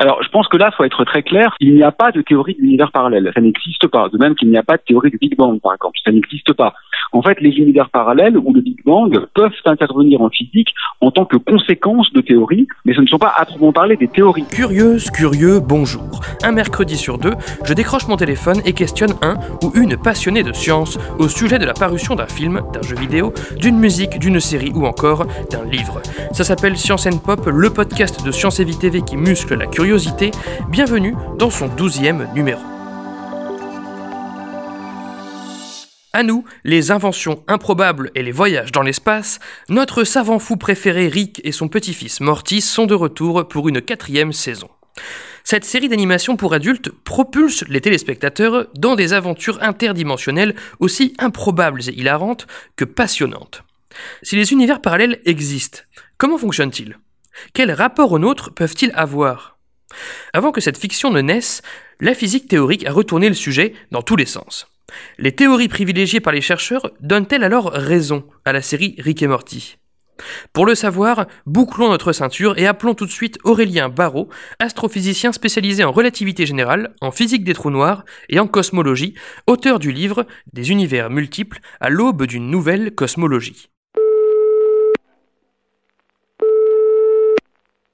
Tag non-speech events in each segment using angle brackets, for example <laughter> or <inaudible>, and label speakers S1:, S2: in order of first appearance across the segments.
S1: Alors, je pense que là, il faut être très clair. Il n'y a pas de théorie de l'univers parallèle. Ça n'existe pas. De même qu'il n'y a pas de théorie du Big Bang, par exemple. Ça n'existe pas. En fait, les univers parallèles ou le Big Bang peuvent intervenir en physique en tant que conséquence de théories, mais ce ne sont pas à proprement parler des théories.
S2: Curieuse, curieux, bonjour. Un mercredi sur deux, je décroche mon téléphone et questionne un ou une passionnée de science au sujet de la parution d'un film, d'un jeu vidéo, d'une musique, d'une série ou encore d'un livre. Ça s'appelle Science and Pop, le podcast de Science et Vie TV qui muscle la curiosité. Bienvenue dans son douzième numéro. À nous, les inventions improbables et les voyages dans l'espace, notre savant fou préféré Rick et son petit-fils Morty sont de retour pour une quatrième saison. Cette série d'animation pour adultes propulse les téléspectateurs dans des aventures interdimensionnelles aussi improbables et hilarantes que passionnantes. Si les univers parallèles existent, comment fonctionnent-ils? Quels rapports aux nôtres peuvent-ils avoir? Avant que cette fiction ne naisse, la physique théorique a retourné le sujet dans tous les sens. Les théories privilégiées par les chercheurs donnent-elles alors raison à la série Rick et Morty? Pour le savoir, bouclons notre ceinture et appelons tout de suite Aurélien Barrault, astrophysicien spécialisé en relativité générale, en physique des trous noirs et en cosmologie, auteur du livre Des univers multiples à l'aube d'une nouvelle cosmologie.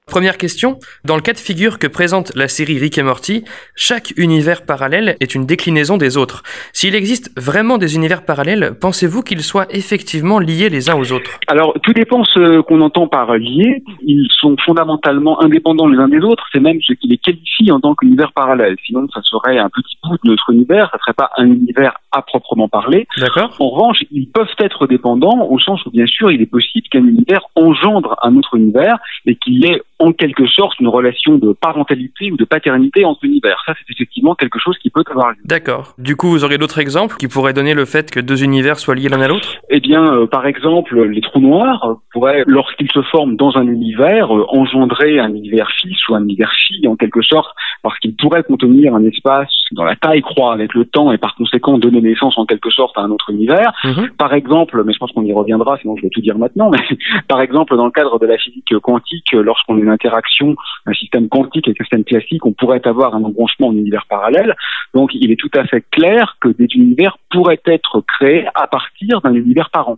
S2: Première question, dans le cas de figure que présente la série Rick et Morty, chaque univers parallèle est une déclinaison des autres. S'il existe vraiment des univers parallèles, pensez-vous qu'ils soient effectivement liés les uns aux autres?
S1: Alors, tout dépend ce qu'on entend par liés. Ils sont fondamentalement indépendants les uns des autres. C'est même ce qui les qualifie en tant qu'univers parallèle. Sinon, ça serait un petit bout de notre univers. Ça serait pas un univers à proprement parler.
S2: D'accord.
S1: En revanche, ils peuvent être dépendants au sens où, bien sûr, il est possible qu'un univers engendre un autre univers et qu'il ait en quelque sorte une relation de parentalité ou de paternité entre univers. Ça, c'est effectivement quelque chose qui peut avoir lieu.
S2: D'accord. Du coup, vous auriez d'autres exemples qui pourraient donner le fait que deux univers soient liés l'un à l'autre?
S1: Eh bien, euh, par exemple, les trous noirs pourraient, lorsqu'ils se forment dans un univers, euh, engendrer un univers fils ou un univers fille en quelque sorte, parce qu'ils pourraient contenir un espace dont la taille croît avec le temps et par conséquent donner naissance en quelque sorte à un autre univers.
S2: Mhm.
S1: Par exemple, mais je pense qu'on y reviendra, sinon je vais tout dire maintenant, mais <laughs> par exemple, dans le cadre de la physique quantique, lorsqu'on a interaction, un système quantique avec un système classique, on pourrait avoir un embranchement en univers parallèle. Donc il est tout à fait clair que des univers pourraient être créés à partir d'un univers parent.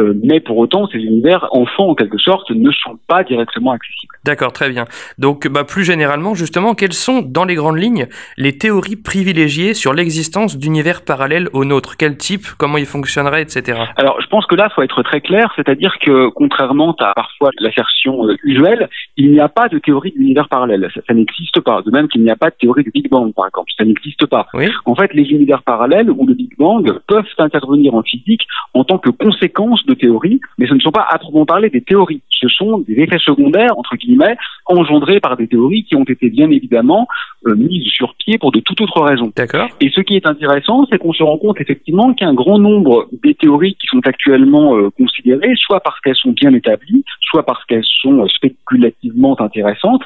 S1: Euh, mais pour autant, ces univers enfants, en quelque sorte, ne sont pas directement accessibles.
S2: D'accord, très bien. Donc, bah, plus généralement, justement, quelles sont, dans les grandes lignes, les théories privilégiées sur l'existence d'univers parallèles au nôtre Quel type? Comment ils fonctionneraient, etc.
S1: Alors, je pense que là, il faut être très clair, c'est-à-dire que, contrairement à parfois l'assertion euh, usuelle, il n'y a pas de théorie d'univers parallèle. Ça, ça n'existe pas. De même qu'il n'y a pas de théorie du Big Bang, par exemple. Ça n'existe pas.
S2: Oui.
S1: En fait, les univers parallèles ou le Big Bang peuvent intervenir en physique en tant que conséquence de théories, mais ce ne sont pas à proprement parler des théories. Ce sont des effets secondaires, entre guillemets, engendrés par des théories qui ont été bien évidemment euh, mises sur pied pour de toute autre raison.
S2: D'accord.
S1: Et ce qui est intéressant, c'est qu'on se rend compte effectivement qu'un grand nombre des théories qui sont actuellement euh, considérées, soit parce qu'elles sont bien établies, soit parce qu'elles sont euh, spéculativement intéressantes,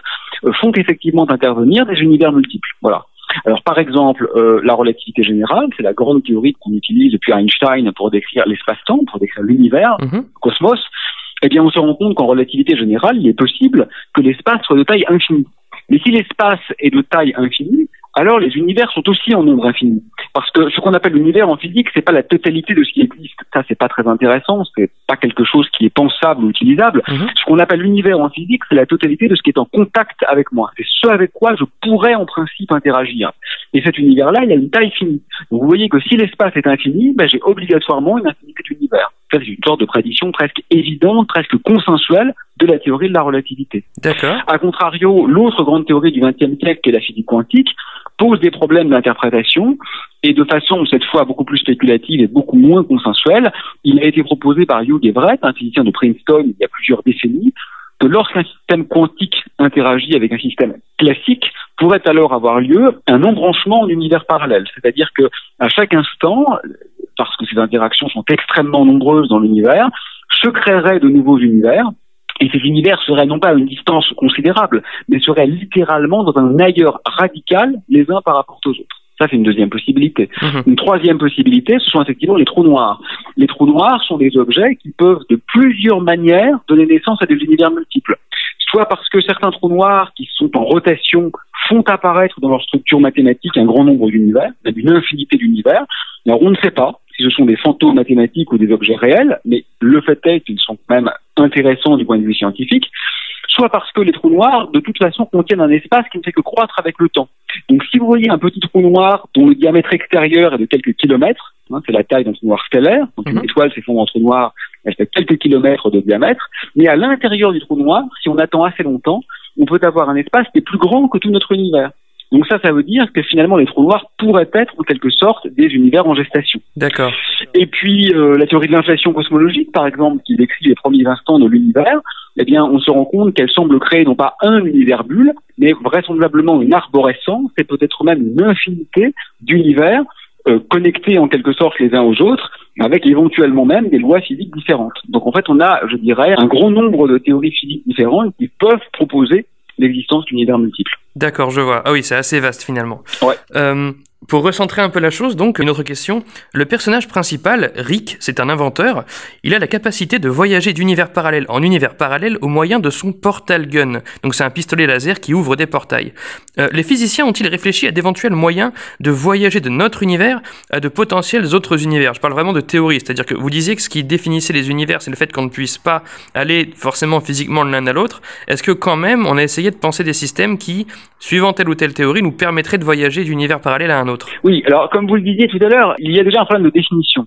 S1: font effectivement intervenir des univers multiples. Voilà. Alors par exemple, euh, la relativité générale, c'est la grande théorie qu'on utilise depuis Einstein pour décrire l'espace-temps, pour décrire l'univers,
S2: Mhm.
S1: le cosmos. Eh bien, on se rend compte qu'en relativité générale, il est possible que l'espace soit de taille infinie. Mais si l'espace est de taille infinie, alors les univers sont aussi en nombre infini. Parce que ce qu'on appelle l'univers en physique, c'est pas la totalité de ce qui existe. Ça, c'est pas très intéressant. C'est pas quelque chose qui est pensable ou utilisable.
S2: Mhm.
S1: Ce qu'on appelle l'univers en physique, c'est la totalité de ce qui est en contact avec moi. C'est ce avec quoi je pourrais en principe interagir. Et cet univers-là, il a une taille finie. Donc vous voyez que si l'espace est infini, ben, j'ai obligatoirement une infinité d'univers. C'est une sorte de prédiction presque évidente, presque consensuelle de la théorie de la relativité.
S2: D'accord.
S1: A contrario, l'autre grande théorie du XXe siècle, qui est la physique quantique, pose des problèmes d'interprétation et de façon cette fois beaucoup plus spéculative et beaucoup moins consensuelle. Il a été proposé par Hugh Everett, un physicien de Princeton il y a plusieurs décennies, que lorsqu'un système quantique interagit avec un système classique, pourrait alors avoir lieu un embranchement en univers parallèle. C'est-à-dire que à chaque instant, parce que ces interactions sont extrêmement nombreuses dans l'univers, se créeraient de nouveaux univers et ces univers seraient non pas à une distance considérable, mais seraient littéralement dans un ailleurs radical les uns par rapport aux autres. Ça, c'est une deuxième possibilité.
S2: Mhm.
S1: Une troisième possibilité, ce sont effectivement les trous noirs. Les trous noirs sont des objets qui peuvent de plusieurs manières donner naissance à des univers multiples. Soit parce que certains trous noirs qui sont en rotation font apparaître dans leur structure mathématique un grand nombre d'univers, une infinité d'univers. Alors on ne sait pas si ce sont des fantômes mathématiques ou des objets réels, mais le fait est qu'ils sont quand même intéressants du point de vue scientifique, soit parce que les trous noirs, de toute façon, contiennent un espace qui ne fait que croître avec le temps. Donc si vous voyez un petit trou noir dont le diamètre extérieur est de quelques kilomètres, hein, c'est la taille d'un trou noir stellaire, donc une mhm. étoile s'effondre en trou noir, elle fait quelques kilomètres de diamètre, mais à l'intérieur du trou noir, si on attend assez longtemps, on peut avoir un espace qui est plus grand que tout notre univers. Donc ça, ça veut dire que finalement les trous noirs pourraient être en quelque sorte des univers en gestation.
S2: D'accord.
S1: Et puis euh, la théorie de l'inflation cosmologique, par exemple, qui décrit les premiers instants de l'univers, eh bien, on se rend compte qu'elle semble créer non pas un univers bulle, mais vraisemblablement une arborescence et peut-être même une infinité d'univers connectés en quelque sorte les uns aux autres, avec éventuellement même des lois physiques différentes. Donc en fait, on a, je dirais, un grand nombre de théories physiques différentes qui peuvent proposer l'existence d'univers multiples.
S2: D'accord, je vois. Ah oui, c'est assez vaste finalement.
S1: Ouais.
S2: Euh, pour recentrer un peu la chose, donc, une autre question. Le personnage principal, Rick, c'est un inventeur. Il a la capacité de voyager d'univers parallèle en univers parallèle au moyen de son portal gun. Donc, c'est un pistolet laser qui ouvre des portails. Euh, les physiciens ont-ils réfléchi à d'éventuels moyens de voyager de notre univers à de potentiels autres univers? Je parle vraiment de théorie, c'est-à-dire que vous disiez que ce qui définissait les univers, c'est le fait qu'on ne puisse pas aller forcément physiquement l'un à l'autre. Est-ce que quand même, on a essayé de penser des systèmes qui, suivant telle ou telle théorie, nous permettraient de voyager d'univers parallèle à un autre?
S1: Oui, alors comme vous le disiez tout à l'heure, il y a déjà un problème de définition.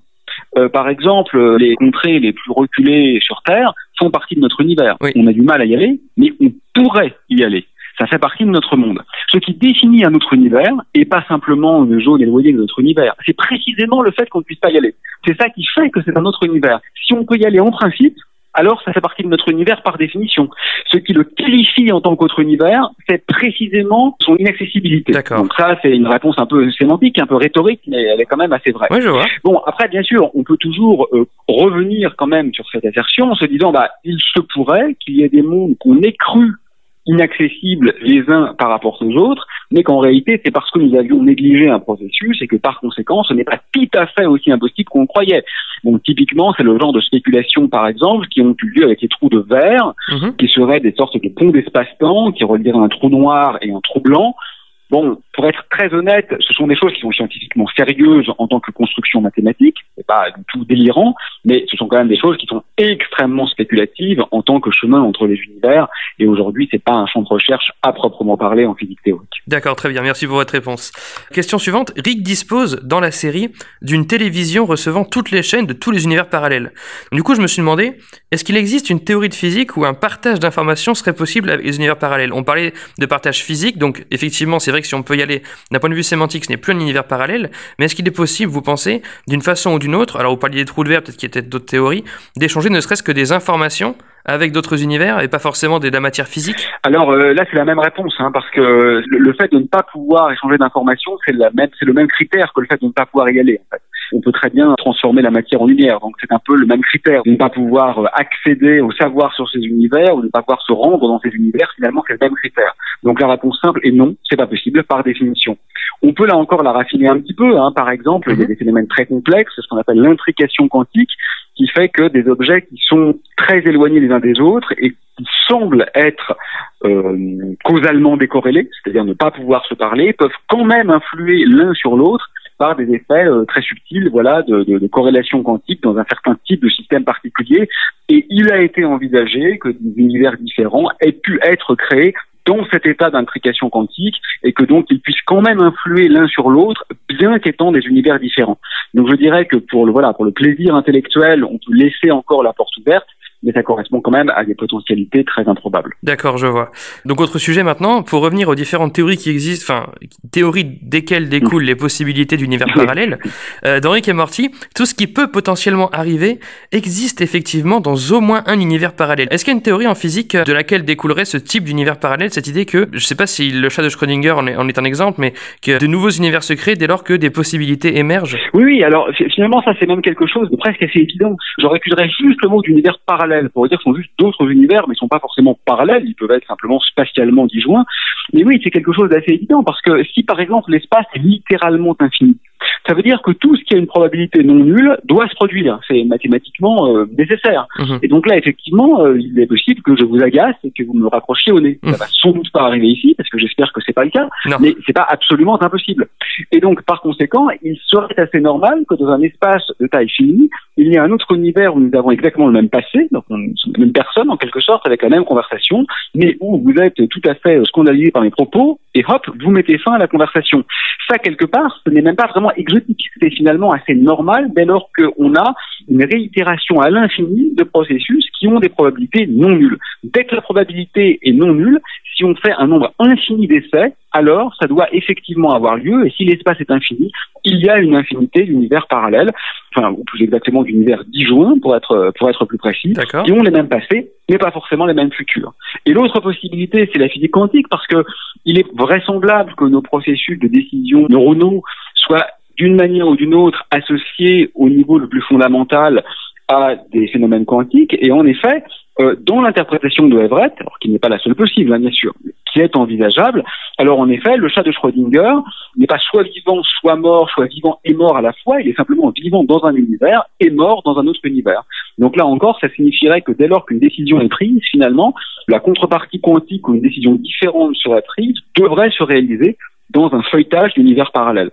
S1: Euh, par exemple, les contrées les plus reculées sur Terre font partie de notre univers. On a du mal à y aller, mais on pourrait y aller. Ça fait partie de notre monde. Ce qui définit un autre univers, et pas simplement le jaune et le de notre univers, c'est précisément le fait qu'on ne puisse pas y aller. C'est ça qui fait que c'est un autre univers. Si on peut y aller en principe, alors ça fait partie de notre univers par définition. Ce qui le qualifie en tant qu'autre univers, c'est précisément son inaccessibilité. Donc ça, c'est une réponse un peu sémantique, un peu rhétorique, mais elle est quand même assez vraie.
S2: Je vois.
S1: Bon, après, bien sûr, on peut toujours euh, revenir quand même sur cette assertion en se disant, bah, il se pourrait qu'il y ait des mondes qu'on ait cru inaccessibles les uns par rapport aux autres, mais qu'en réalité, c'est parce que nous avions négligé un processus et que par conséquent, ce n'est pas tout à fait aussi impossible qu'on croyait. Donc typiquement, c'est le genre de spéculation, par exemple, qui ont eu lieu avec les trous de verre, mhm. qui seraient des sortes de ponts d'espace-temps, qui relieraient un trou noir et un trou blanc, Bon, pour être très honnête, ce sont des choses qui sont scientifiquement sérieuses en tant que construction mathématique, c'est pas du tout délirant, mais ce sont quand même des choses qui sont extrêmement spéculatives en tant que chemin entre les univers, et aujourd'hui, c'est pas un champ de recherche à proprement parler en physique théorique.
S2: D'accord, très bien, merci pour votre réponse. Question suivante, Rick dispose dans la série d'une télévision recevant toutes les chaînes de tous les univers parallèles. Du coup, je me suis demandé, est-ce qu'il existe une théorie de physique où un partage d'informations serait possible avec les univers parallèles? On parlait de partage physique, donc effectivement, c'est vrai si on peut y aller d'un point de vue sémantique, ce n'est plus un univers parallèle, mais est-ce qu'il est possible, vous pensez, d'une façon ou d'une autre, alors vous parliez des trous de verre, peut-être qu'il y a peut-être d'autres théories, d'échanger ne serait-ce que des informations avec d'autres univers et pas forcément de la matière physique?
S1: Alors euh, là, c'est la même réponse, hein, parce que le, fait de ne pas pouvoir échanger d'informations, c'est c'est le même critère que le fait de ne pas pouvoir y aller. On peut très bien transformer la matière en lumière. Donc c'est un peu le même critère de ne pas pouvoir euh, accéder au savoir sur ces univers ou ne pas pouvoir se rendre dans ces univers. Finalement, c'est le même critère. Donc la réponse simple est non, c'est pas possible par définition. On peut là encore la raffiner un petit peu. Hein. Par exemple, il y a mhm. des phénomènes très complexes, ce qu'on appelle l'intrication quantique, qui fait que des objets qui sont très éloignés les uns des autres et qui semblent être euh, causalement décorrélés, c'est-à-dire ne pas pouvoir se parler, peuvent quand même influer l'un sur l'autre par des effets euh, très subtils, voilà, de, de, de, corrélation quantique dans un certain type de système particulier. Et il a été envisagé que des univers différents aient pu être créés dans cet état d'intrication quantique et que donc ils puissent quand même influer l'un sur l'autre, bien qu'étant des univers différents. Donc je dirais que pour le voilà, pour le plaisir intellectuel, on peut laisser encore la porte ouverte, mais ça correspond quand même à des potentialités très improbables.
S2: D'accord, je vois. Donc autre sujet maintenant, pour revenir aux différentes théories qui existent, enfin théories desquelles découlent les possibilités d'univers parallèles, euh, dans Rick et Morty, tout ce qui peut potentiellement arriver existe effectivement dans au moins un univers parallèle. Est-ce qu'il y a une théorie en physique de laquelle découlerait ce type d'univers parallèle, cette idée que, je sais pas si le chat de Schrödinger en est, en est un exemple, mais que de nouveaux univers se créent dès lors que des possibilités émergent?
S1: Oui, oui, alors finalement ça c'est même quelque chose de presque assez évident. Je reculerais juste le mot d'univers parallèle pour dire que ce sont juste d'autres univers, mais ils sont pas forcément parallèles, ils peuvent être simplement spatialement disjoints. Mais oui, c'est quelque chose d'assez évident, parce que si par exemple l'espace est littéralement infini, Ça veut dire que tout ce qui a une probabilité non nulle doit se produire. C'est mathématiquement euh, nécessaire. Mhm. Et donc là, effectivement, euh, il est possible que je vous agace et que vous me raccrochiez au nez. Ça mhm. va sans doute pas arriver ici, parce que j'espère que c'est pas le cas, non. mais c'est pas absolument impossible. Et donc, par conséquent, il serait assez normal que dans un espace de taille finie, il y ait un autre univers où nous avons exactement le même passé, donc on est la même personne en quelque sorte, avec la même conversation, mais où vous êtes tout à fait scandalisé par mes propos, et hop, vous mettez fin à la conversation. Ça, quelque part, ce n'est même pas vraiment C'est finalement assez normal dès lors qu'on a une réitération à l'infini de processus qui ont des probabilités non nulles. Dès que la probabilité est non nulle, si on fait un nombre infini d'essais, alors ça doit effectivement avoir lieu, et si l'espace est infini, il y a une infinité d'univers parallèles, enfin, ou plus exactement d'univers disjoints, pour être, pour être plus précis, qui ont les mêmes passés, mais pas forcément les mêmes futurs. Et l'autre possibilité, c'est la physique quantique, parce que il est vraisemblable que nos processus de décision neuronaux soient d'une manière ou d'une autre associés au niveau le plus fondamental à des phénomènes quantiques. Et en effet, euh, dans l'interprétation de Everett, alors qui n'est pas la seule possible, hein, bien sûr, qui est envisageable, alors en effet, le chat de Schrödinger n'est pas soit vivant, soit mort, soit vivant et mort à la fois, il est simplement vivant dans un univers et mort dans un autre univers. Donc là encore, ça signifierait que dès lors qu'une décision est prise, finalement, la contrepartie quantique ou une décision différente serait prise devrait se réaliser dans un feuilletage d'univers parallèles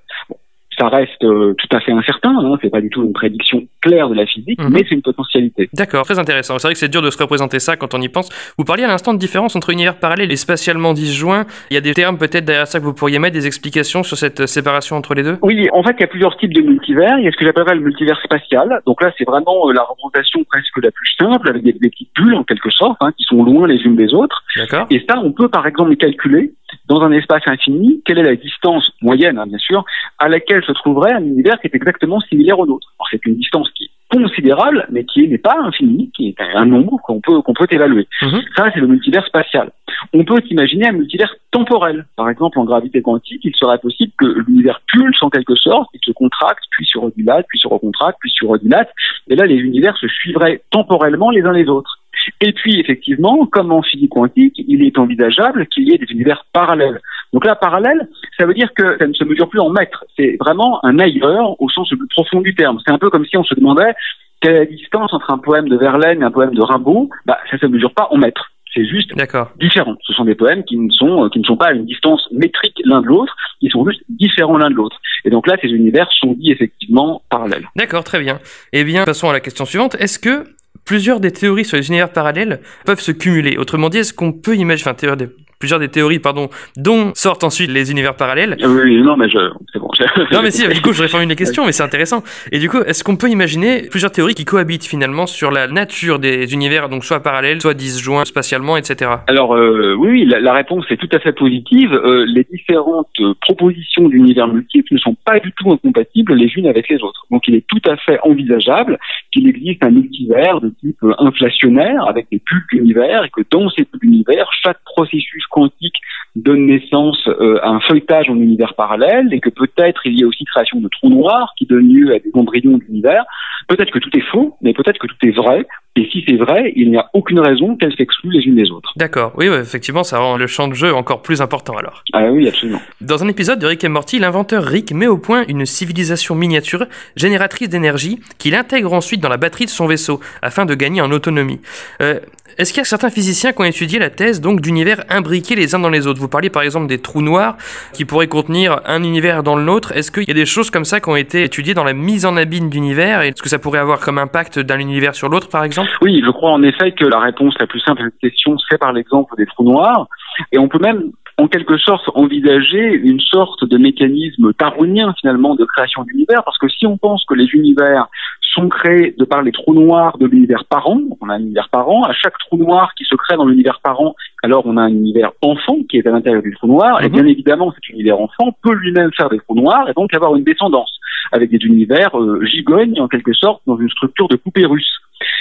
S1: ça reste euh, tout à fait incertain. Hein, c'est pas du tout une prédiction claire de la physique, mhm. mais c'est une potentialité.
S2: D'accord, très intéressant. C'est vrai que c'est dur de se représenter ça quand on y pense. Vous parliez à l'instant de différence entre univers parallèle et spatialement disjoint. Il y a des termes peut-être derrière ça que vous pourriez mettre, des explications sur cette séparation entre les deux?
S1: Oui, en fait, il y a plusieurs types de multivers. Il y a ce que j'appellerais le multivers spatial. Donc là, c'est vraiment euh, la représentation presque la plus simple, avec des, petites bulles en quelque sorte, hein, qui sont loin les unes des autres. Et ça, on peut par exemple calculer dans un espace infini, quelle est la distance moyenne, hein, bien sûr, à laquelle se trouverait un univers qui est exactement similaire au nôtre. Alors c'est une distance qui est considérable, mais qui n'est pas infinie, qui est un nombre qu'on peut qu'on peut évaluer. Mhm. Ça, c'est le multivers spatial. On peut imaginer un multivers temporel. Par exemple, en gravité quantique, il serait possible que l'univers pulse en quelque sorte, il se contracte, puis se redilate, puis se recontracte, puis se redilate, et là, les univers se suivraient temporellement les uns les autres. Et puis, effectivement, comme en physique quantique, il est envisageable qu'il y ait des univers parallèles. Donc là, parallèle, ça veut dire que ça ne se mesure plus en mètres. C'est vraiment un ailleurs au sens le plus profond du terme. C'est un peu comme si on se demandait quelle est la distance entre un poème de Verlaine et un poème de Rimbaud. Bah, ça ne se mesure pas en mètres. C'est juste différent. Ce sont des poèmes qui ne sont qui ne sont pas à une distance métrique l'un de l'autre, ils sont juste différents l'un de l'autre. Et donc là, ces univers sont dits effectivement parallèles.
S2: D'accord, très bien. Eh bien, passons à la question suivante. Est-ce que plusieurs des théories sur les univers parallèles peuvent se cumuler. Autrement dit, est-ce qu'on peut imaginer, enfin, plusieurs des théories, pardon, dont sortent ensuite les univers parallèles.
S1: Oui, non, mais je, c'est bon.
S2: non, mais si, du coup, je réforme une question, mais c'est intéressant. Et du coup, est-ce qu'on peut imaginer plusieurs théories qui cohabitent finalement sur la nature des univers, donc soit parallèles, soit disjoints spatialement, etc.
S1: Alors, euh, oui, la, la, réponse est tout à fait positive. Euh, les différentes propositions d'univers multiples ne sont pas du tout incompatibles les unes avec les autres. Donc, il est tout à fait envisageable qu'il existe un multivers de type inflationnaire avec des bulles d'univers et que dans ces bulles d'univers, chaque processus quantique donne naissance euh, à un feuilletage en univers parallèle et que peut-être il y a aussi création de trous noirs qui donnent lieu à des embryons d'univers. Peut-être que tout est faux, mais peut-être que tout est vrai. Et si c'est vrai, il n'y a aucune raison qu'elles s'excluent les unes des autres.
S2: D'accord, oui, effectivement, ça rend le champ de jeu encore plus important alors.
S1: Ah oui, absolument.
S2: Dans un épisode de Rick et Morty, l'inventeur Rick met au point une civilisation miniature génératrice d'énergie qu'il intègre ensuite dans la batterie de son vaisseau afin de gagner en autonomie. Euh, est-ce qu'il y a certains physiciens qui ont étudié la thèse donc d'univers les uns dans les autres Vous parliez par exemple des trous noirs qui pourraient contenir un univers dans l'autre. Est-ce qu'il y a des choses comme ça qui ont été étudiées dans la mise en abîme d'univers Est-ce que ça pourrait avoir comme impact d'un univers sur l'autre par exemple?
S1: Oui, je crois en effet que la réponse la plus simple à cette question, c'est par l'exemple des trous noirs. Et on peut même en quelque sorte envisager une sorte de mécanisme tarounien finalement de création d'univers, parce que si on pense que les univers sont créés de par les trous noirs de l'univers parent. On a un univers parent. À chaque trou noir qui se crée dans l'univers parent, alors on a un univers enfant qui est à l'intérieur du trou noir. Et mhm. bien évidemment, cet univers enfant peut lui-même faire des trous noirs et donc avoir une descendance avec des univers euh, gigognes en quelque sorte dans une structure de poupée russe.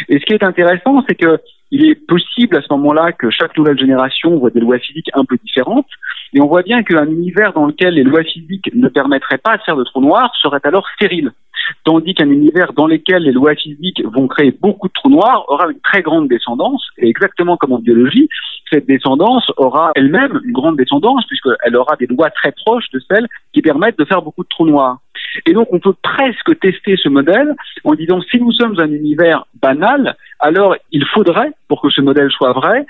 S1: Et ce qui est intéressant, c'est que il est possible à ce moment-là que chaque nouvelle génération voit des lois physiques un peu différentes, et on voit bien qu'un univers dans lequel les lois physiques ne permettraient pas de faire de trous noirs serait alors stérile tandis qu'un univers dans lequel les lois physiques vont créer beaucoup de trous noirs aura une très grande descendance, et exactement comme en biologie, cette descendance aura elle-même une grande descendance, puisqu'elle aura des lois très proches de celles qui permettent de faire beaucoup de trous noirs. Et donc on peut presque tester ce modèle en disant si nous sommes un univers banal, alors il faudrait, pour que ce modèle soit vrai,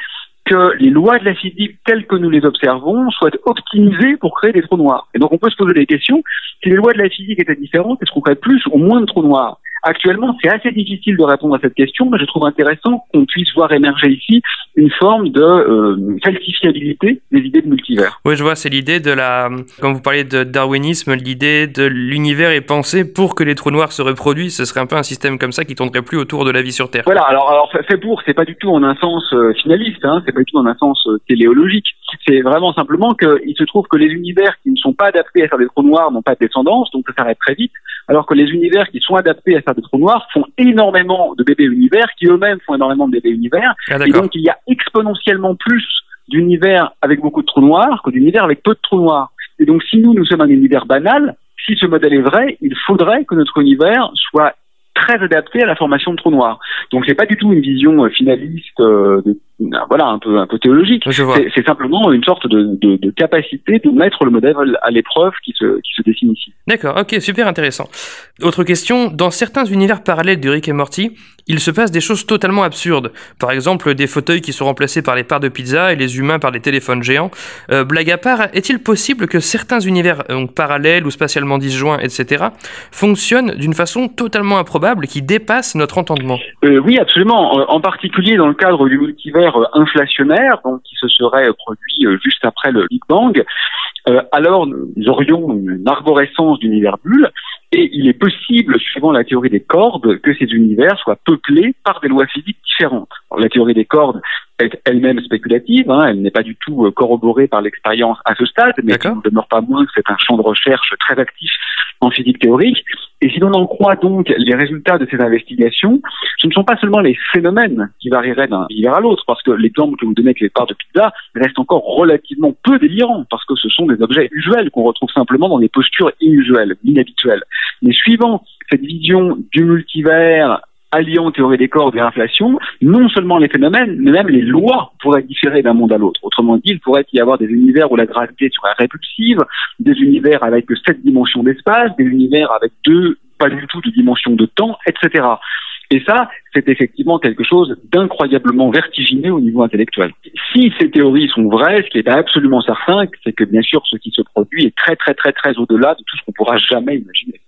S1: que les lois de la physique telles que nous les observons soient optimisées pour créer des trous noirs. Et donc on peut se poser des questions, si les lois de la physique étaient différentes, est-ce qu'on ferait plus ou moins de trous noirs Actuellement, c'est assez difficile de répondre à cette question, mais je trouve intéressant qu'on puisse voir émerger ici une forme de euh, falsifiabilité des idées de multivers.
S2: Oui, je vois, c'est l'idée de la, comme vous parlez de darwinisme, l'idée de l'univers est pensé pour que les trous noirs se reproduisent. Ce serait un peu un système comme ça qui tournerait plus autour de la vie sur Terre.
S1: Voilà, alors, alors fait pour, c'est pas du tout en un sens euh, finaliste, hein, c'est pas du tout en un sens euh, téléologique. C'est vraiment simplement qu'il se trouve que les univers qui ne sont pas adaptés à faire des trous noirs n'ont pas de descendance, donc ça s'arrête très vite, alors que les univers qui sont adaptés à faire des trous noirs font énormément de bébés univers, qui eux-mêmes font énormément de bébés univers,
S2: Ah,
S1: et donc il y a exponentiellement plus d'univers avec beaucoup de trous noirs que d'univers avec peu de trous noirs. Et donc si nous, nous sommes un univers banal, si ce modèle est vrai, il faudrait que notre univers soit très adapté à la formation de trous noirs. Donc c'est pas du tout une vision euh, finaliste, euh, de, voilà, un peu un peu théologique. C'est simplement une sorte de, de, de capacité de mettre le modèle à l'épreuve qui se, qui se dessine ici.
S2: D'accord, ok, super intéressant. Autre question, dans certains univers parallèles de Rick et Morty, il se passe des choses totalement absurdes. Par exemple, des fauteuils qui sont remplacés par les parts de pizza et les humains par des téléphones géants. Euh, blague à part, est-il possible que certains univers euh, donc parallèles ou spatialement disjoints, etc., fonctionnent d'une façon totalement improbable qui dépasse notre entendement?
S1: Euh, oui, absolument. En particulier dans le cadre du multivers euh, inflationnaire, donc qui se serait produit euh, juste après le Big Bang, euh, alors nous aurions une arborescence d'univers bulles, et il est possible, suivant la théorie des cordes, que ces univers soient peuplés par des lois physiques différentes. Alors, la théorie des cordes est elle-même spéculative, hein, elle n'est pas du tout euh, corroborée par l'expérience à ce stade, mais il ne demeure pas moins que c'est un champ de recherche très actif en physique théorique. Et si l'on en croit donc les résultats de ces investigations, ce ne sont pas seulement les phénomènes qui varieraient d'un univers à l'autre, parce que l'exemple que vous donnez avec les parts de pizza reste encore relativement peu délirant, parce que ce sont des objets usuels qu'on retrouve simplement dans des postures inusuelles, inhabituelles. Mais suivant cette vision du multivers alliant théorie des cordes et inflation, non seulement les phénomènes, mais même les lois pourraient différer d'un monde à l'autre. Autrement dit, il pourrait y avoir des univers où la gravité serait répulsive, des univers avec sept dimensions d'espace, des univers avec deux, pas du tout de dimensions de temps, etc. Et ça, c'est effectivement quelque chose d'incroyablement vertigineux au niveau intellectuel. Si ces théories sont vraies, ce qui est absolument certain, c'est que bien sûr, ce qui se produit est très très très très au-delà de tout ce qu'on pourra jamais imaginer.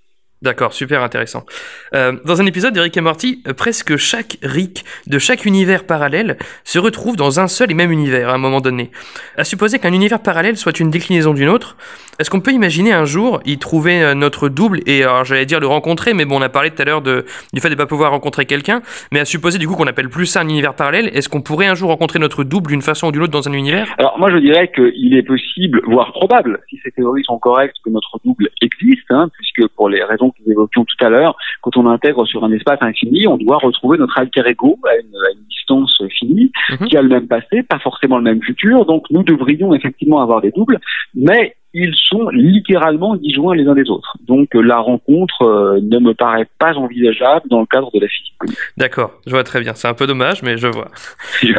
S2: D'accord, super intéressant. Euh, dans un épisode de Rick et Morty, euh, presque chaque Rick de chaque univers parallèle se retrouve dans un seul et même univers à un moment donné. À supposer qu'un univers parallèle soit une déclinaison d'une autre, est-ce qu'on peut imaginer un jour y trouver euh, notre double et alors j'allais dire le rencontrer, mais bon on a parlé tout à l'heure de, du fait de ne pas pouvoir rencontrer quelqu'un, mais à supposer du coup qu'on appelle plus ça un univers parallèle, est-ce qu'on pourrait un jour rencontrer notre double d'une façon ou d'une autre dans un univers?
S1: Alors moi je dirais qu'il est possible, voire probable, si ces théories sont correctes, que notre double hein, puisque pour les raisons que nous évoquions tout à l'heure, quand on intègre sur un espace infini, on doit retrouver notre alter ego à une, à une distance finie,
S2: Mhm.
S1: qui a le même passé, pas forcément le même futur, donc nous devrions effectivement avoir des doubles, mais ils sont littéralement disjoints les uns des autres. Donc euh, la rencontre euh, ne me paraît pas envisageable dans le cadre de la physique.
S2: D'accord, je vois très bien. C'est un peu dommage, mais je vois. <laughs>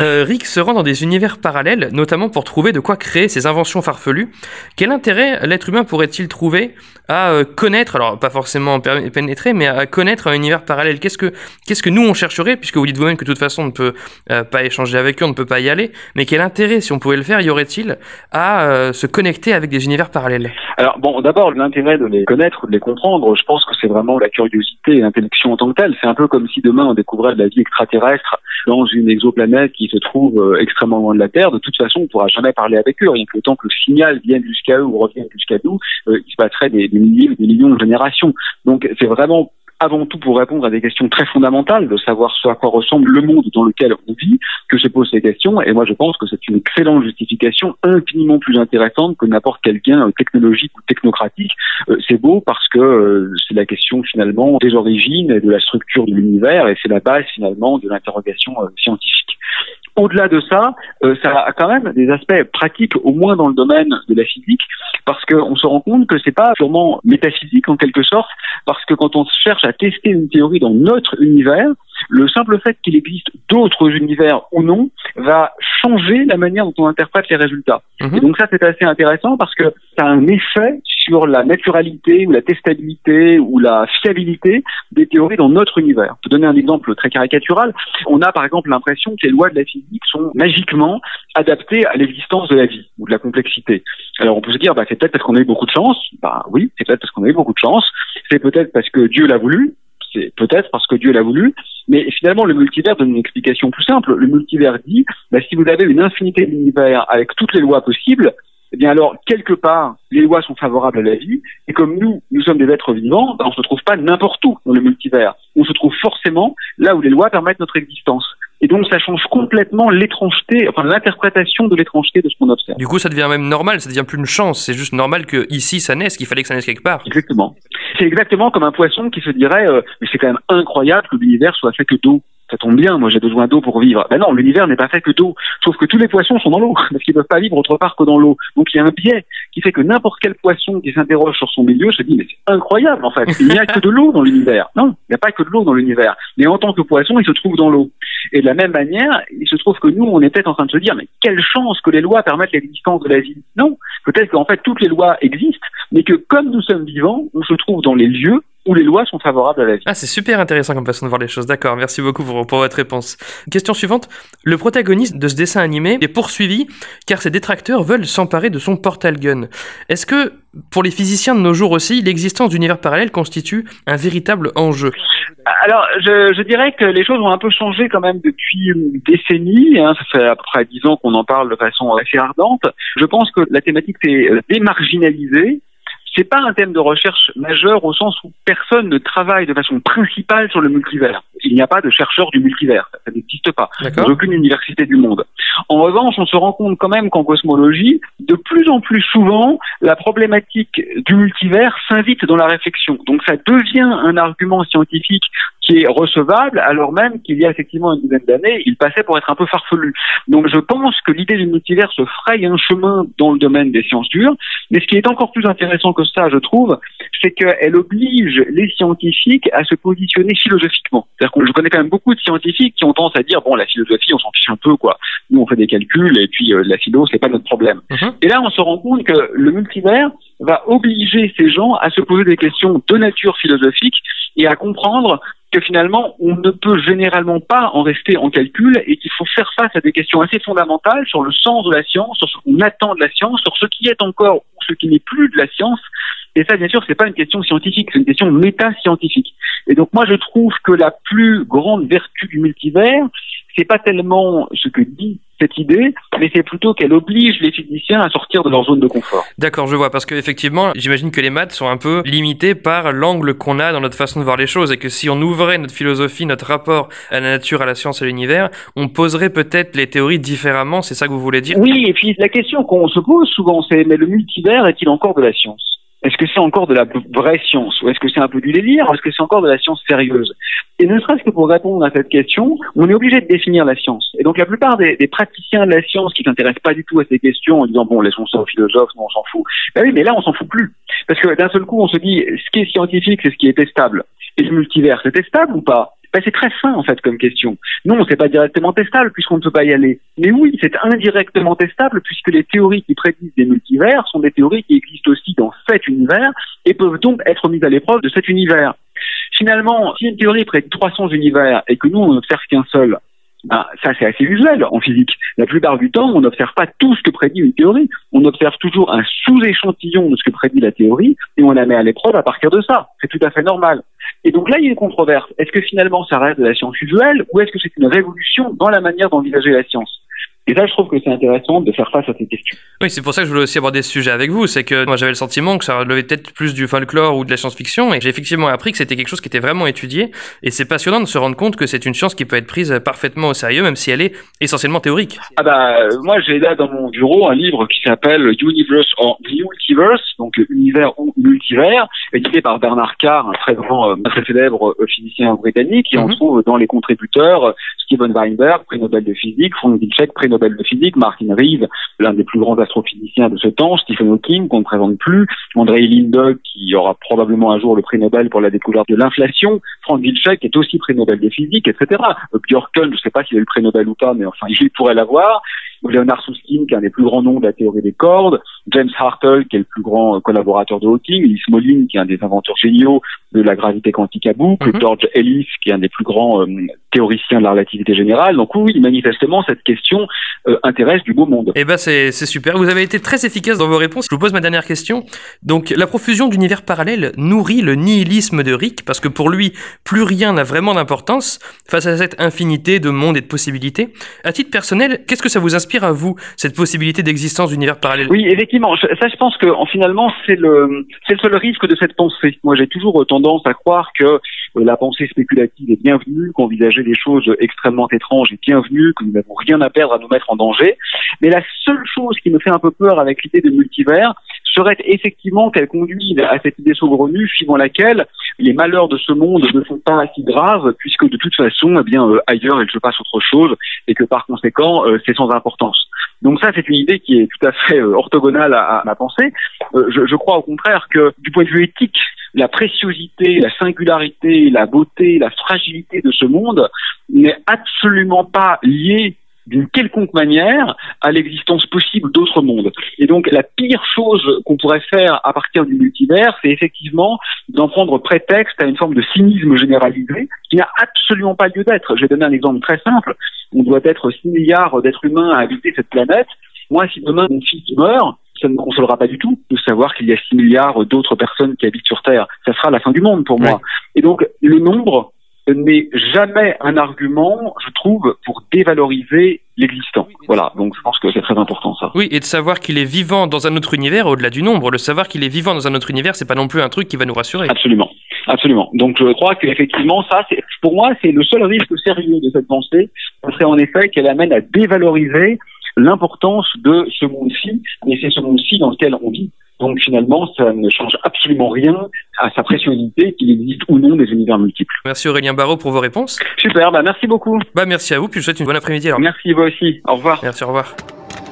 S2: Euh, Rick se rend dans des univers parallèles, notamment pour trouver de quoi créer ses inventions farfelues. Quel intérêt l'être humain pourrait-il trouver à euh, connaître, alors pas forcément pé- pénétrer, mais à connaître un univers parallèle? Qu'est-ce que qu'est-ce que nous on chercherait, puisque vous dites vous-même que de toute façon on ne peut euh, pas échanger avec eux, on ne peut pas y aller. Mais quel intérêt, si on pouvait le faire, y aurait-il à euh, se connecter avec des univers parallèles?
S1: Alors bon, d'abord l'intérêt de les connaître, de les comprendre, je pense que c'est vraiment la curiosité et l'intellection en tant que telle. C'est un peu comme si demain on découvrait de la vie extraterrestre dans une exoplanète qui se trouve euh, extrêmement loin de la Terre. De toute façon, on pourra jamais parler avec eux. Rien que le temps que le signal vienne jusqu'à eux ou revienne jusqu'à nous, il se passerait des, milliers des millions de générations. Donc c'est vraiment avant tout pour répondre à des questions très fondamentales, de savoir ce à quoi ressemble le monde dans lequel on vit, que se posent ces questions. Et moi, je pense que c'est une excellente justification, infiniment plus intéressante que n'importe quel gain euh, technologique ou technocratique. Euh, c'est beau parce que euh, c'est la question finalement des origines et de la structure de l'univers, et c'est la base finalement de l'interrogation scientifique. Au-delà de ça, euh, ça a quand même des aspects pratiques, au moins dans le domaine de la physique, parce qu'on se rend compte que c'est pas purement métaphysique en quelque sorte, parce que quand on cherche à tester une théorie dans notre univers, le simple fait qu'il existe d'autres univers ou non va changer la manière dont on interprète les résultats.
S2: Mhm.
S1: Et donc ça, c'est assez intéressant parce que ça a un effet sur la naturalité ou la testabilité ou la fiabilité des théories dans notre univers. Pour donner un exemple très caricatural, on a par exemple l'impression que les lois de la physique sont magiquement adaptées à l'existence de la vie ou de la complexité. Alors on peut se dire, bah, c'est peut-être parce qu'on a eu beaucoup de chance. Bah oui, c'est peut-être parce qu'on a eu beaucoup de chance. C'est peut-être parce que Dieu l'a voulu. C'est peut-être parce que Dieu l'a voulu. Mais finalement, le multivers donne une explication plus simple. Le multivers dit, bah, si vous avez une infinité d'univers avec toutes les lois possibles, eh bien alors, quelque part, les lois sont favorables à la vie, et comme nous, nous sommes des êtres vivants, ben, on ne se trouve pas n'importe où dans le multivers. On se trouve forcément là où les lois permettent notre existence. Et donc, ça change complètement l'étrangeté, enfin l'interprétation de l'étrangeté de ce qu'on observe.
S2: Du coup, ça devient même normal, ça devient plus une chance. C'est juste normal que ici ça naisse, qu'il fallait que ça naisse quelque part.
S1: Exactement. C'est exactement comme un poisson qui se dirait, euh, mais c'est quand même incroyable que l'univers soit fait que d'eau ça tombe bien, moi j'ai besoin d'eau pour vivre. Ben non, l'univers n'est pas fait que d'eau. Sauf que tous les poissons sont dans l'eau, <laughs> parce qu'ils ne peuvent pas vivre autre part que dans l'eau. Donc il y a un biais qui fait que n'importe quel poisson qui s'interroge sur son milieu se dit mais c'est incroyable en fait, il n'y a que de l'eau dans l'univers. Non, il n'y a pas que de l'eau dans l'univers. Mais en tant que poisson, il se trouve dans l'eau. Et de la même manière, il se trouve que nous, on est peut-être en train de se dire mais quelle chance que les lois permettent l'existence de la vie. Non, peut-être qu'en fait toutes les lois existent, mais que comme nous sommes vivants, on se trouve dans les lieux où les lois sont favorables à la vie.
S2: Ah, c'est super intéressant comme façon de voir les choses. D'accord, merci beaucoup pour, pour, votre réponse. Question suivante. Le protagoniste de ce dessin animé est poursuivi car ses détracteurs veulent s'emparer de son portal gun. Est-ce que, pour les physiciens de nos jours aussi, l'existence d'univers parallèles constitue un véritable enjeu?
S1: Alors, je, je, dirais que les choses ont un peu changé quand même depuis une décennie. Hein. Ça fait à peu près dix ans qu'on en parle de façon assez ardente. Je pense que la thématique s'est démarginalisée c'est pas un thème de recherche majeur au sens où personne ne travaille de façon principale sur le multivers. Il n'y a pas de chercheurs du multivers, ça n'existe pas dans aucune université du monde. En revanche, on se rend compte quand même qu'en cosmologie, de plus en plus souvent, la problématique du multivers s'invite dans la réflexion. Donc ça devient un argument scientifique qui est recevable, alors même qu'il y a effectivement une dizaine d'années, il passait pour être un peu farfelu. Donc je pense que l'idée du multivers se fraye un chemin dans le domaine des sciences dures, mais ce qui est encore plus intéressant que ça, je trouve, c'est qu'elle oblige les scientifiques à se positionner philosophiquement. C'est-à-dire que je connais quand même beaucoup de scientifiques qui ont tendance à dire, bon, la philosophie, on s'en fiche un peu, quoi. Nous, on fait des calculs, et puis euh, la philo, c'est pas notre problème. Mhm. Et là, on se rend compte que le multivers va obliger ces gens à se poser des questions de nature philosophique et à comprendre que finalement, on ne peut généralement pas en rester en calcul et qu'il faut faire face à des questions assez fondamentales sur le sens de la science, sur ce qu'on attend de la science, sur ce qui est encore ou ce qui n'est plus de la science. Et ça, bien sûr, c'est pas une question scientifique, c'est une question méta-scientifique. Et donc, moi, je trouve que la plus grande vertu du multivers, c'est pas tellement ce que dit cette idée, mais c'est plutôt qu'elle oblige les physiciens à sortir de leur zone de confort.
S2: D'accord, je vois, parce qu'effectivement, j'imagine que les maths sont un peu limitées par l'angle qu'on a dans notre façon de voir les choses, et que si on ouvrait notre philosophie, notre rapport à la nature, à la science, à l'univers, on poserait peut-être les théories différemment, c'est ça que vous voulez dire?
S1: Oui, et puis la question qu'on se pose souvent, c'est mais le multivers est-il encore de la science? Est-ce que c'est encore de la vraie science ou est-ce que c'est un peu du délire ou est-ce que c'est encore de la science sérieuse? Et ne serait-ce que pour répondre à cette question, on est obligé de définir la science. Et donc la plupart des, praticiens de la science qui s'intéressent pas du tout à ces questions en disant bon laissons ça aux philosophes, non, on s'en fout. Ben oui, mais là on s'en fout plus parce que d'un seul coup on se dit ce qui est scientifique c'est ce qui est testable. Et le multivers c'est testable ou pas? Ben, c'est très fin en fait comme question. Non, c'est pas directement testable puisqu'on ne peut pas y aller. Mais oui, c'est indirectement testable puisque les théories qui prédisent des multivers sont des théories qui existent aussi dans cet univers et peuvent donc être mises à l'épreuve de cet univers. Finalement, si une théorie prédit 300 univers et que nous on n'observe qu'un seul, ben, ça c'est assez usuel en physique. La plupart du temps, on n'observe pas tout ce que prédit une théorie. On observe toujours un sous-échantillon de ce que prédit la théorie et on la met à l'épreuve à partir de ça. C'est tout à fait normal. Et donc là, il y a une controverse. Est-ce que finalement ça reste de la science usuelle ou est-ce que c'est une révolution dans la manière d'envisager la science? Et là, je trouve que c'est intéressant de faire face à ces questions.
S2: Oui, c'est pour ça que je voulais aussi aborder ce sujet avec vous. C'est que moi, j'avais le sentiment que ça relevait peut-être plus du folklore ou de la science-fiction. Et j'ai effectivement appris que c'était quelque chose qui était vraiment étudié. Et c'est passionnant de se rendre compte que c'est une science qui peut être prise parfaitement au sérieux, même si elle est essentiellement théorique.
S1: Ah bah, moi, j'ai là dans mon bureau un livre qui s'appelle Universe or Multiverse, donc univers ou multivers, édité par Bernard Carr, un très grand, euh, très célèbre euh, physicien britannique. Et on mhm. trouve dans les contributeurs Steven Weinberg, prix Nobel de physique, Frank Wilczek, prix Nobel de physique, Martin Reeve, l'un des plus grands astrophysiciens de ce temps, Stephen Hawking, qu'on ne présente plus, André Lindog, qui aura probablement un jour le prix Nobel pour la découverte de l'inflation, Frank Wilczek, est aussi prix Nobel de physique, etc. Björken, je ne sais pas s'il a eu le prix Nobel ou pas, mais enfin, <laughs> il pourrait l'avoir. Leonard Susskind, qui est un des plus grands noms de la théorie des cordes, James Hartle, qui est le plus grand collaborateur de Hawking, Lee Smolin, qui est un des inventeurs géniaux de la gravité quantique à boucle, mhm. George Ellis, qui est un des plus grands euh, théoriciens de la relativité générale. Donc oui, manifestement, cette question euh, intéresse du beau monde.
S2: Eh ben c'est super. Vous avez été très efficace dans vos réponses. Je vous pose ma dernière question. Donc la profusion d'univers parallèles nourrit le nihilisme de Rick parce que pour lui, plus rien n'a vraiment d'importance face à cette infinité de mondes et de possibilités. À titre personnel, qu'est-ce que ça vous inspire? À vous cette possibilité d'existence d'univers parallèles?
S1: Oui, effectivement. ça, je pense que finalement, c'est le c'est le seul risque de cette pensée. Moi, j'ai toujours tendance à croire que euh, la pensée spéculative est bienvenue, qu'envisager des choses extrêmement étranges est bienvenu, que nous n'avons rien à perdre à nous mettre en danger. Mais la seule chose qui me fait un peu peur avec l'idée de multivers serait effectivement qu'elle conduise à cette idée saugrenue suivant laquelle les malheurs de ce monde ne sont pas si graves puisque de toute façon, eh bien euh, ailleurs il se passe autre chose et que par conséquent euh, c'est sans importance. Donc ça c'est une idée qui est tout à fait orthogonale à, ma pensée. je, je crois au contraire que du point de vue éthique, la préciosité, la singularité, la beauté, la fragilité de ce monde n'est absolument pas liée d'une quelconque manière à l'existence possible d'autres mondes. Et donc la pire chose qu'on pourrait faire à partir du multivers, c'est effectivement d'en prendre prétexte à une forme de cynisme généralisé qui n'a absolument pas lieu d'être. Je vais donner un exemple très simple. On doit être 6 milliards d'êtres humains à habiter cette planète. Moi, si demain mon fils meurt, ça ne me consolera pas du tout de savoir qu'il y a 6 milliards d'autres personnes qui habitent sur Terre. Ça sera la fin du monde pour moi. Et donc, le nombre n'est jamais un argument, je trouve, pour dévaloriser l'existant. Voilà, donc je pense que c'est très important ça.
S2: Oui, et de savoir qu'il est vivant dans un autre univers, au-delà du nombre, le savoir qu'il est vivant dans un autre univers, c'est pas non plus un truc qui va nous rassurer.
S1: Absolument. Absolument. Donc je crois qu'effectivement, ça, c'est, pour moi, c'est le seul risque sérieux de cette pensée, ce serait en effet qu'elle amène à dévaloriser l'importance de ce monde-ci, mais c'est ce monde-ci dans lequel on vit. Donc finalement, ça ne change absolument rien à sa préciosité qu'il existe ou non des univers multiples.
S2: Merci Aurélien Barraud pour vos réponses.
S1: Super, bah merci beaucoup.
S2: Bah merci à vous, puis je vous souhaite une bonne après-midi
S1: Merci vous aussi. Au revoir.
S2: Merci, au revoir.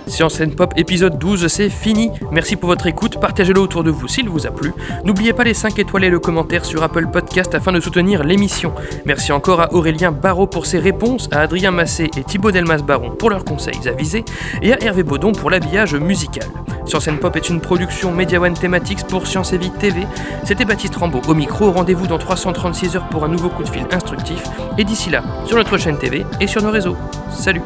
S2: Science Pop épisode 12, c'est fini. Merci pour votre écoute, partagez-le autour de vous s'il vous a plu. N'oubliez pas les 5 étoiles et le commentaire sur Apple Podcast afin de soutenir l'émission. Merci encore à Aurélien Barraud pour ses réponses, à Adrien Massé et Thibaut Delmas-Baron pour leurs conseils avisés, et à Hervé Baudon pour l'habillage musical. Science Pop est une production Media One Thematics pour Science et Vie TV. C'était Baptiste Rambaud au micro, rendez-vous dans 336 heures pour un nouveau coup de fil instructif, et d'ici là, sur notre chaîne TV et sur nos réseaux. Salut